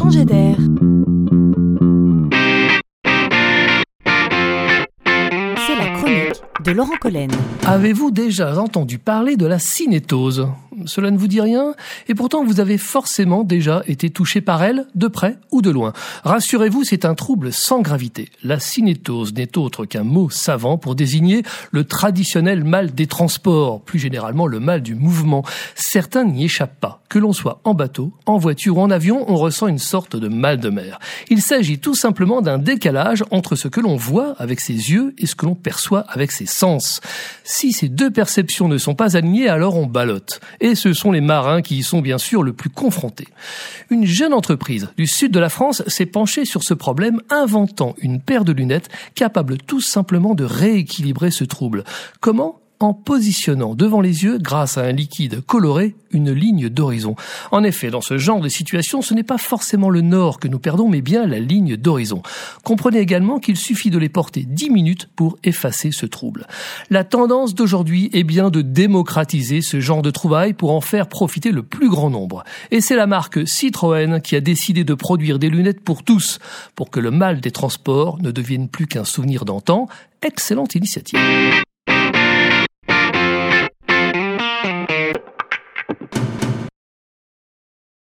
changer d'air. C'est la chronique de Laurent Collen. Avez-vous déjà entendu parler de la cinétose? Cela ne vous dit rien Et pourtant, vous avez forcément déjà été touché par elle, de près ou de loin. Rassurez-vous, c'est un trouble sans gravité. La cinétose n'est autre qu'un mot savant pour désigner le traditionnel mal des transports, plus généralement le mal du mouvement. Certains n'y échappent pas. Que l'on soit en bateau, en voiture ou en avion, on ressent une sorte de mal de mer. Il s'agit tout simplement d'un décalage entre ce que l'on voit avec ses yeux et ce que l'on perçoit avec ses sens. Si ces deux perceptions ne sont pas alignées, alors on ballotte. Et ce sont les marins qui y sont bien sûr le plus confrontés. Une jeune entreprise du sud de la France s'est penchée sur ce problème, inventant une paire de lunettes capable tout simplement de rééquilibrer ce trouble. Comment en positionnant devant les yeux, grâce à un liquide coloré, une ligne d'horizon. En effet, dans ce genre de situation, ce n'est pas forcément le nord que nous perdons, mais bien la ligne d'horizon. Comprenez également qu'il suffit de les porter 10 minutes pour effacer ce trouble. La tendance d'aujourd'hui est bien de démocratiser ce genre de trouvailles pour en faire profiter le plus grand nombre. Et c'est la marque Citroën qui a décidé de produire des lunettes pour tous, pour que le mal des transports ne devienne plus qu'un souvenir d'antan. Excellente initiative.